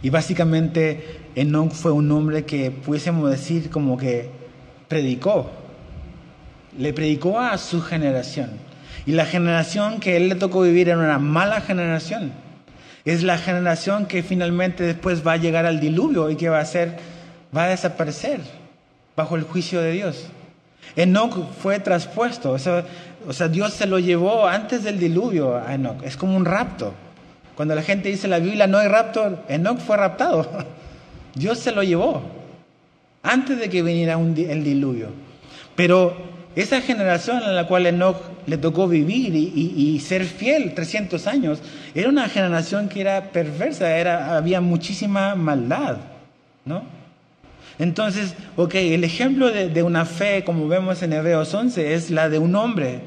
Y básicamente Enoch fue un hombre que pudiésemos decir como que predicó, le predicó a su generación. Y la generación que él le tocó vivir era una mala generación es la generación que finalmente después va a llegar al diluvio y que va a ser, va a desaparecer bajo el juicio de Dios. Enoch fue traspuesto, o sea, Dios se lo llevó antes del diluvio a Enoch, es como un rapto. Cuando la gente dice en la Biblia no hay rapto, Enoch fue raptado. [laughs] Dios se lo llevó antes de que viniera el diluvio. Pero esa generación a la cual Enoch le tocó vivir y, ser fiel 300 años, era una generación que era perversa, era, había muchísima maldad, ¿no? Entonces, ok, el ejemplo de, una fe, como vemos en Hebreos 11, es la de un hombre.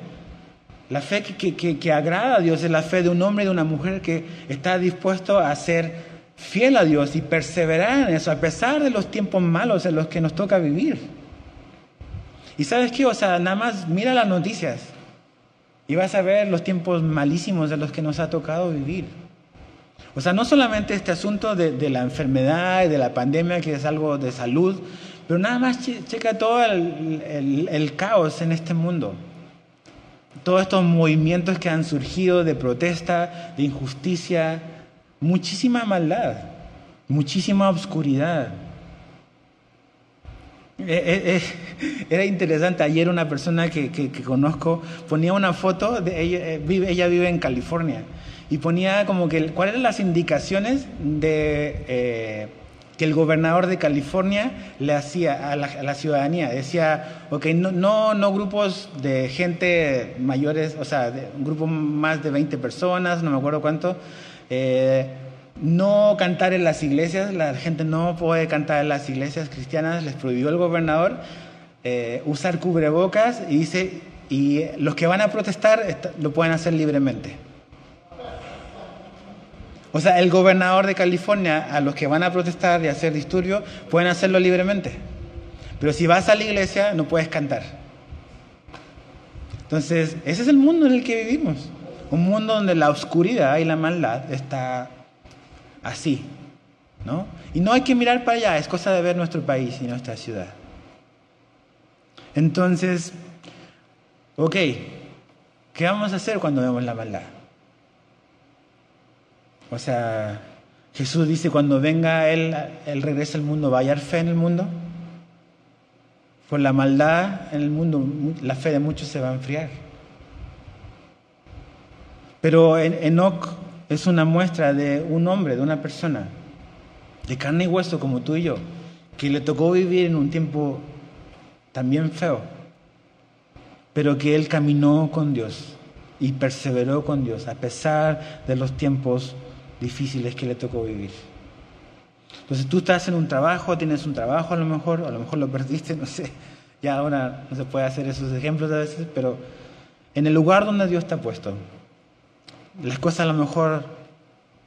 La fe que, que, agrada a Dios es la fe de un hombre y de una mujer que está dispuesto a ser fiel a Dios y perseverar en eso, a pesar de los tiempos malos en los que nos toca vivir. Y sabes qué, o sea, nada más mira las noticias y vas a ver los tiempos malísimos de los que nos ha tocado vivir. O sea, no solamente este asunto de, la enfermedad y de la pandemia, que es algo de salud, pero nada más checa todo el, el caos en este mundo. Todos estos movimientos que han surgido de protesta, de injusticia, muchísima maldad, muchísima oscuridad. Eh, eh, eh, era interesante, ayer una persona que, conozco ponía una foto, de ella, vive, en California, y ponía como que cuáles eran las indicaciones de, que el gobernador de California le hacía a la, ciudadanía. Decía, ok, no, no, no, grupos de gente mayores, o sea, de, un grupo más de 20 personas, no me acuerdo cuánto no cantar en las iglesias, la gente no puede cantar en las iglesias cristianas, les prohibió el gobernador eh, usar cubrebocas y dice, y los que van a protestar lo pueden hacer libremente. O sea, el gobernador de California, a los que van a protestar y hacer disturbios, pueden hacerlo libremente. Pero si vas a la iglesia, no puedes cantar. Entonces, ese es el mundo en el que vivimos. Un mundo donde la oscuridad y la maldad está así, ¿no? Y no hay que mirar para allá, es cosa de ver nuestro país y nuestra ciudad. Entonces, ok, ¿qué vamos a hacer cuando vemos la maldad? O sea, Jesús dice, cuando venga Él, Él regresa al mundo, ¿va a hallar fe en el mundo? Por la maldad en el mundo, la fe de muchos se va a enfriar. Pero Enoch es una muestra de un hombre, de una persona, de carne y hueso como tú y yo, que le tocó vivir en un tiempo también feo, pero que él caminó con Dios y perseveró con Dios a pesar de los tiempos difíciles que le tocó vivir. Entonces tú estás en un trabajo, tienes un trabajo a lo mejor, a lo mejor lo perdiste, [laughs] no sé, ya ahora no se puede hacer esos ejemplos a veces, pero en el lugar donde Dios te ha puesto, las cosas a lo mejor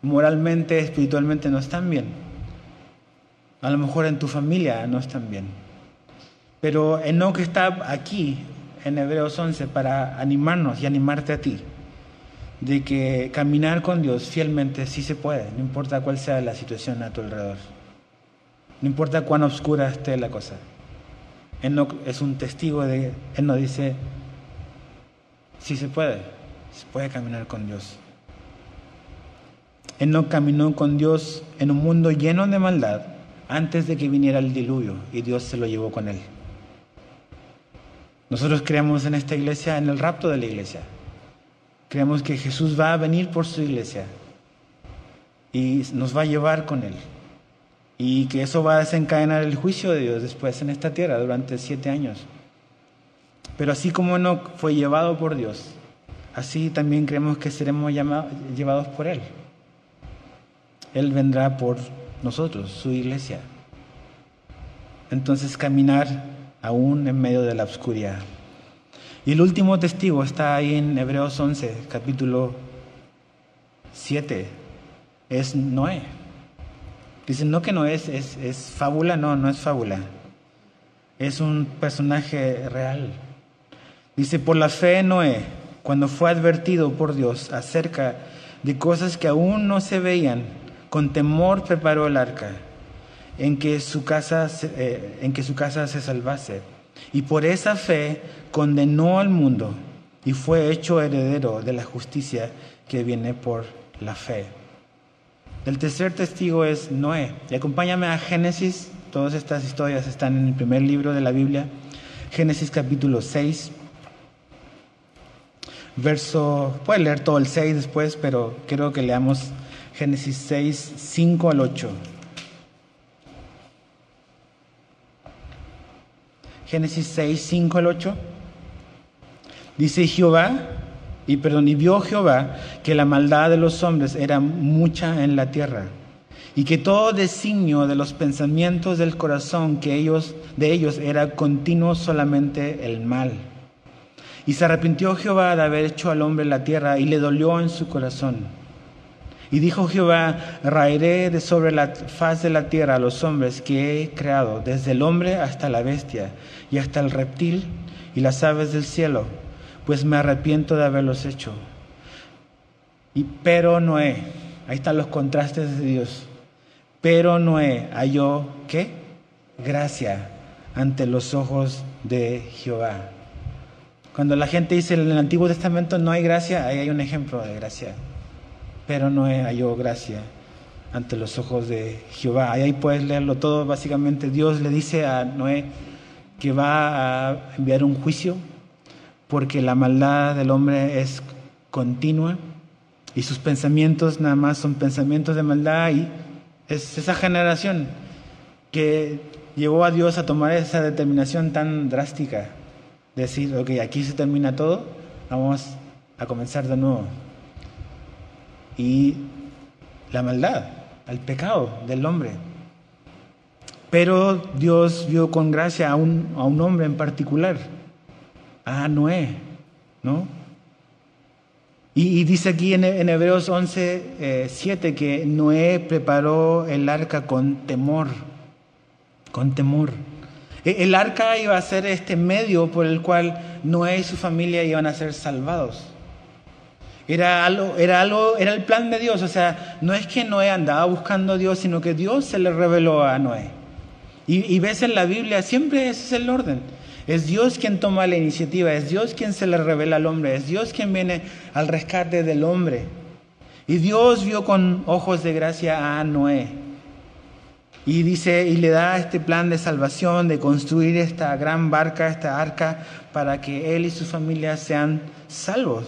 moralmente, espiritualmente no están bien. A lo mejor en tu familia no están bien. Pero Enoch está aquí en Hebreos 11 para animarnos y animarte a ti de que caminar con Dios fielmente sí se puede, no importa cuál sea la situación a tu alrededor. No importa cuán oscura esté la cosa. Enoch es un testigo de, él nos dice, sí se puede, se puede caminar con Dios. No caminó con Dios en un mundo lleno de maldad antes de que viniera el diluvio y Dios se lo llevó con él. Nosotros creemos en esta iglesia, en el rapto de la iglesia. Creemos que Jesús va a venir por su iglesia y nos va a llevar con él. Y que eso va a desencadenar el juicio de Dios después en esta tierra durante siete años. Pero así como no fue llevado por Dios, así también creemos que seremos llevados por Él. Él vendrá por nosotros, su iglesia. Entonces caminar aún en medio de la oscuridad. Y el último testigo está ahí en Hebreos 11, capítulo 7, es Noé. Dicen, no que no es, es, es fábula, no, no es fábula. Es un personaje real. Dice, por la fe Noé, cuando fue advertido por Dios acerca de cosas que aún no se veían, con temor preparó el arca en que su casa, eh, en que su casa se salvase. Y por esa fe condenó al mundo y fue hecho heredero de la justicia que viene por la fe. El tercer testigo es Noé. Y acompáñame a Génesis. Todas estas historias están en el primer libro de la Biblia. Génesis capítulo 6. Verso, puede leer todo el 6 después, pero quiero que leamos Génesis 6, 5 al 8. Génesis 6, 5 al 8. Dice Jehová, y perdón, y vio Jehová que la maldad de los hombres era mucha en la tierra, y que todo designio de los pensamientos del corazón que ellos, de ellos era continuo solamente el mal. Y se arrepintió Jehová de haber hecho al hombre la tierra, y le dolió en su corazón. Y dijo Jehová, raeré de sobre la faz de la tierra a los hombres que he creado, desde el hombre hasta la bestia, y hasta el reptil y las aves del cielo, pues me arrepiento de haberlos hecho. Y pero Noé, ahí están los contrastes de Dios. Pero Noé halló, ¿qué? Gracia ante los ojos de Jehová. Cuando la gente dice en el Antiguo Testamento no hay gracia, ahí hay un ejemplo de gracia pero Noé halló gracia ante los ojos de Jehová. Ahí puedes leerlo todo. Básicamente Dios le dice a Noé que va a enviar un juicio porque la maldad del hombre es continua y sus pensamientos nada más son pensamientos de maldad y es esa generación que llevó a Dios a tomar esa determinación tan drástica, decir, ok, aquí se termina todo, vamos a comenzar de nuevo y la maldad, al pecado del hombre. Pero Dios vio con gracia a un, a un hombre en particular, a Noé, ¿no? Y, dice aquí en, Hebreos 11, 7 eh, que Noé preparó el arca con temor, con temor. E, el arca iba a ser este medio por el cual Noé y su familia iban a ser salvados. Era algo, era algo, era el plan de Dios. O sea, no es que Noé andaba buscando a Dios, sino que Dios se le reveló a Noé. Y, ves en la Biblia, siempre ese es el orden. Es Dios quien toma la iniciativa, es Dios quien se le revela al hombre, es Dios quien viene al rescate del hombre. Y Dios vio con ojos de gracia a Noé. Y dice, y le da este plan de salvación, de construir esta gran barca, esta arca, para que él y su familia sean salvos.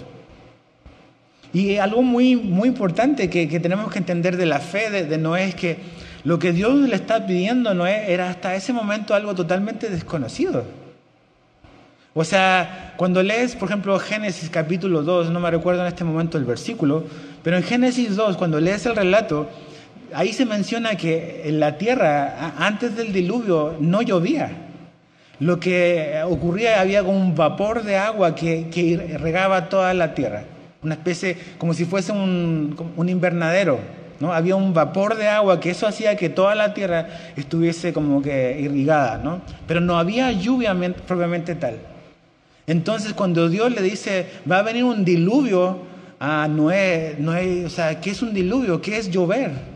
Y algo muy, muy importante que, tenemos que entender de la fe de, de Noé es que lo que Dios le está pidiendo no era hasta ese momento algo totalmente desconocido. O sea, cuando lees, por ejemplo, Génesis capítulo 2, no me recuerdo en este momento el versículo, pero en Génesis 2, cuando lees el relato, ahí se menciona que en la tierra, antes del diluvio, no llovía. Lo que ocurría, había como un vapor de agua que, que regaba toda la tierra. Una especie, como si fuese un, invernadero. ¿no? Había un vapor de agua que eso hacía que toda la tierra estuviese como que irrigada, ¿no? Pero no había lluvia propiamente tal. Entonces cuando Dios le dice, va a venir un diluvio a Noé, Noé o sea, ¿qué es un diluvio? ¿Qué es llover?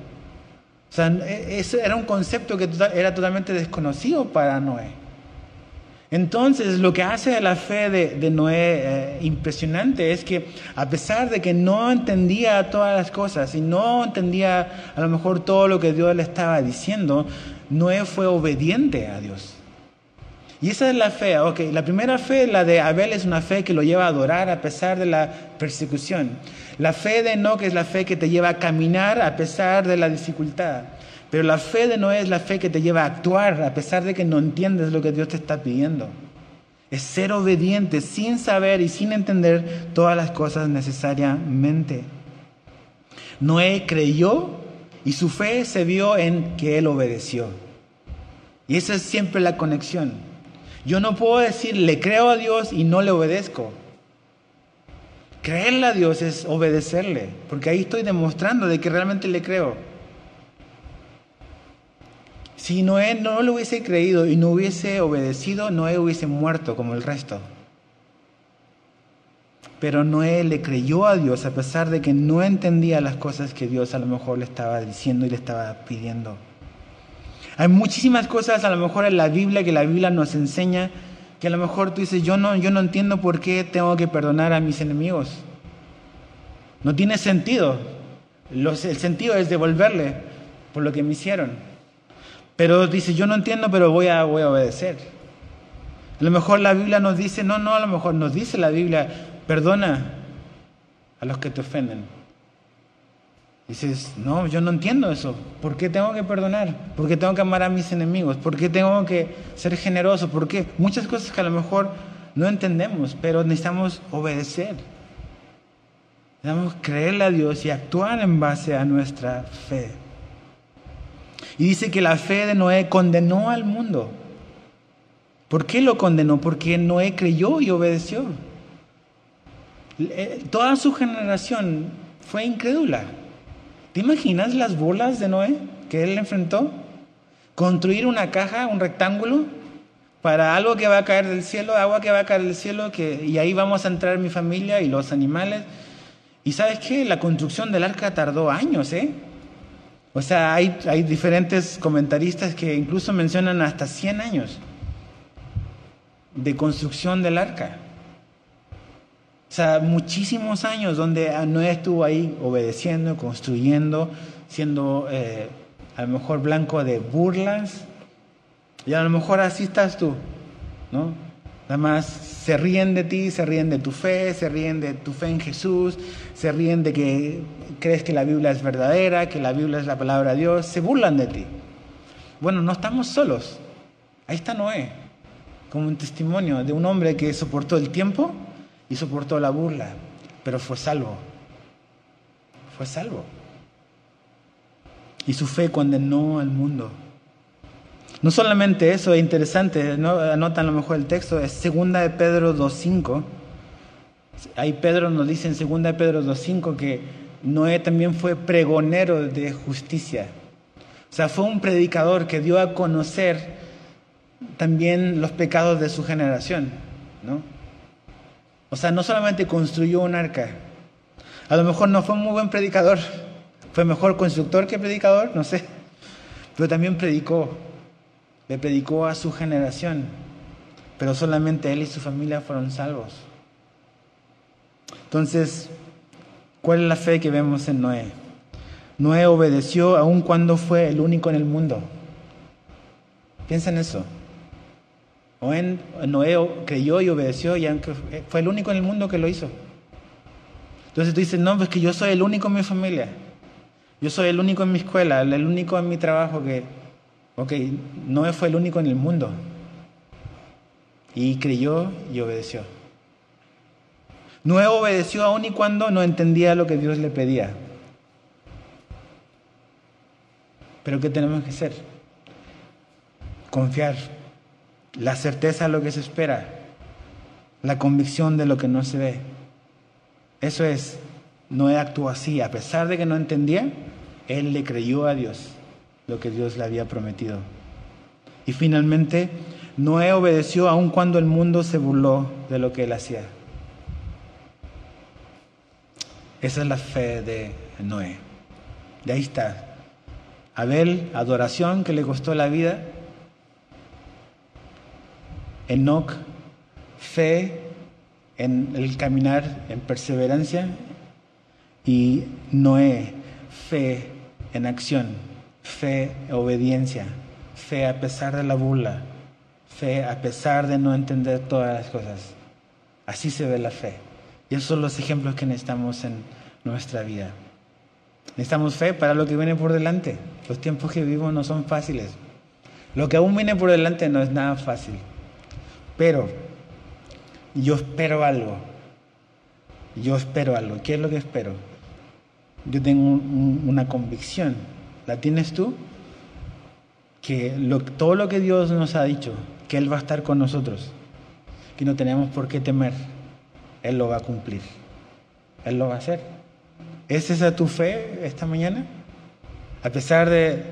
O sea, e, ese era un concepto que era totalmente desconocido para Noé. Entonces, lo que hace la fe de, Noé eh, impresionante es que a pesar de que no entendía todas las cosas y no entendía a lo mejor todo lo que Dios le estaba diciendo, Noé fue obediente a Dios. Y esa es la fe. Ok, la primera fe, la de Abel, es una fe que lo lleva a adorar a pesar de la persecución. La fe de Enoch es la fe que te lleva a caminar a pesar de la dificultad. Pero la fe de Noé es la fe que te lleva a actuar a pesar de que no entiendes lo que Dios te está pidiendo. Es ser obediente sin saber y sin entender todas las cosas necesariamente. Noé creyó y su fe se vio en que él obedeció. Y esa es siempre la conexión. Yo no puedo decir le creo a Dios y no le obedezco. Creerle a Dios es obedecerle, porque ahí estoy demostrando de que realmente le creo. Si Noé no lo hubiese creído y no hubiese obedecido, Noé hubiese muerto como el resto. Pero Noé le creyó a Dios a pesar de que no entendía las cosas que Dios a lo mejor le estaba diciendo y le estaba pidiendo. Hay muchísimas cosas a lo mejor en la Biblia que la Biblia nos enseña que a lo mejor tú dices, yo no, yo no entiendo por qué tengo que perdonar a mis enemigos. No tiene sentido. el sentido es devolverle por lo que me hicieron. Pero dice, yo no entiendo, pero voy a, voy a obedecer. A lo mejor la Biblia nos dice, no, no, a lo mejor nos dice la Biblia, perdona a los que te ofenden. Dices, no, yo no entiendo eso. ¿Por qué tengo que perdonar? ¿Por qué tengo que amar a mis enemigos? ¿Por qué tengo que ser generoso? ¿Por qué? Muchas cosas que a lo mejor no entendemos, pero necesitamos obedecer. Necesitamos creerle a Dios y actuar en base a nuestra fe. Y dice que la fe de Noé condenó al mundo. ¿Por qué lo condenó? Porque Noé creyó y obedeció. Eh, toda su generación fue incrédula. ¿Te imaginas las bolas de Noé que él enfrentó? Construir una caja, un rectángulo, para algo que va a caer del cielo, agua que va a caer del cielo, que, y ahí vamos a entrar mi familia y los animales. Y sabes qué, la construcción del arca tardó años, ¿eh? O sea, hay, hay diferentes comentaristas que incluso mencionan hasta 100 años de construcción del arca. O sea, muchísimos años donde Noé estuvo ahí obedeciendo, construyendo, siendo eh, a lo mejor blanco de burlas. Y a lo mejor así estás tú, ¿no? Nada más se ríen de ti, se ríen de tu fe, se ríen de tu fe en Jesús, se ríen de que crees que la Biblia es verdadera, que la Biblia es la palabra de Dios, se burlan de ti. Bueno, no estamos solos. Ahí está Noé, como un testimonio de un hombre que soportó el tiempo y soportó la burla, pero fue salvo. Fue salvo. Y su fe condenó al mundo. No solamente eso, es interesante, ¿no? anotan a lo mejor el texto, es segunda de Pedro 2.5. Ahí Pedro nos dice en segunda de Pedro 2.5 que Noé también fue pregonero de justicia. O sea, fue un predicador que dio a conocer también los pecados de su generación, ¿no? O sea, no solamente construyó un arca, a lo mejor no fue un muy buen predicador, fue mejor constructor que predicador, no sé, pero también predicó, le predicó a su generación, pero solamente él y su familia fueron salvos. Entonces, ¿cuál es la fe que vemos en Noé? Noé obedeció aun cuando fue el único en el mundo. Piensa en eso. Noé creyó y obedeció y fue el único en el mundo que lo hizo. Entonces tú dices, no, pues que yo soy el único en mi familia. Yo soy el único en mi escuela, el único en mi trabajo que... Noé fue el único en el mundo. Y creyó y obedeció. Noé obedeció aun y cuando no entendía lo que Dios le pedía. Pero ¿qué tenemos que hacer? Confiar. La certeza de lo que se espera. La convicción de lo que no se ve. Eso es, Noé actuó así. A pesar de que no entendía, él le creyó a Dios lo que Dios le había prometido. Y finalmente, Noé obedeció aun cuando el mundo se burló de lo que él hacía. Esa es la fe de Noé. De ahí está. Abel, adoración que le costó la vida. Enoch, fe en el caminar en perseverancia. Y Noé, fe en acción, fe en obediencia, fe a pesar de la burla, fe a pesar de no entender todas las cosas. Así se ve la fe. Y esos son los ejemplos que necesitamos en nuestra vida. Necesitamos fe para lo que viene por delante. Los tiempos que vivimos no son fáciles. Lo que aún viene por delante no es nada fácil. Pero yo espero algo. Yo espero algo. ¿Qué es lo que espero? Yo tengo una convicción. ¿La tienes tú? Que todo lo que Dios nos ha dicho, que Él va a estar con nosotros, que no tenemos por qué temer, Él lo va a cumplir. Él lo va a hacer. ¿Es esa tu fe esta mañana? A pesar de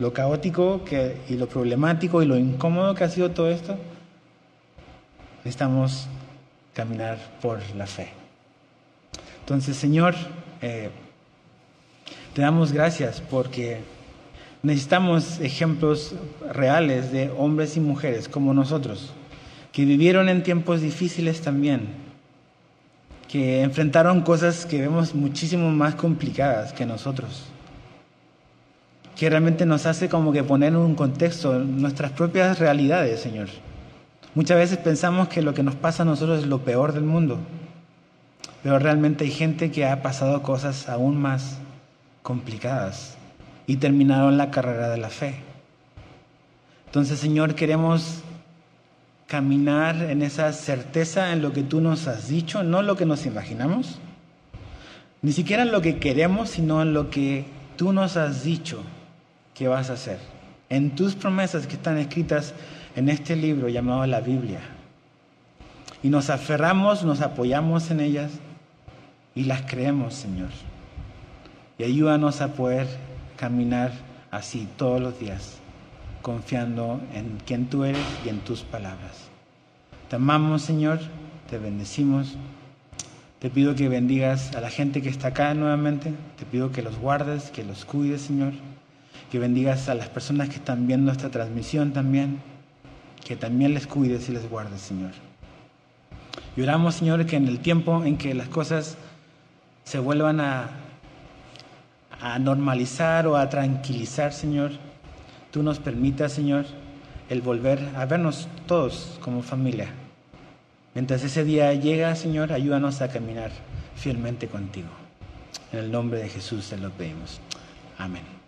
lo caótico que, y lo problemático y lo incómodo que ha sido todo esto, necesitamos caminar por la fe. Entonces, Señor, eh, te damos gracias porque necesitamos ejemplos reales de hombres y mujeres como nosotros, que vivieron en tiempos difíciles también, que enfrentaron cosas que vemos muchísimo más complicadas que nosotros, que realmente nos hace como que poner en un contexto nuestras propias realidades, Señor. Muchas veces pensamos que lo que nos pasa a nosotros es lo peor del mundo, pero realmente hay gente que ha pasado cosas aún más complicadas y terminaron la carrera de la fe. Entonces, Señor, queremos caminar en esa certeza en lo que tú nos has dicho, no lo que nos imaginamos, ni siquiera en lo que queremos, sino en lo que tú nos has dicho que vas a hacer, en tus promesas que están escritas en este libro llamado la Biblia. Y nos aferramos, nos apoyamos en ellas y las creemos, Señor. Y ayúdanos a poder caminar así todos los días, confiando en quien tú eres y en tus palabras. Te amamos, Señor, te bendecimos. Te pido que bendigas a la gente que está acá nuevamente. Te pido que los guardes, que los cuides, Señor. Que bendigas a las personas que están viendo esta transmisión también que también les cuides y les guardes, Señor. Y oramos, Señor, que en el tiempo en que las cosas se vuelvan a, a normalizar o a tranquilizar, Señor, tú nos permitas, Señor, el volver a vernos todos como familia. Mientras ese día llega, Señor, ayúdanos a caminar fielmente contigo. En el nombre de Jesús te lo pedimos. Amén.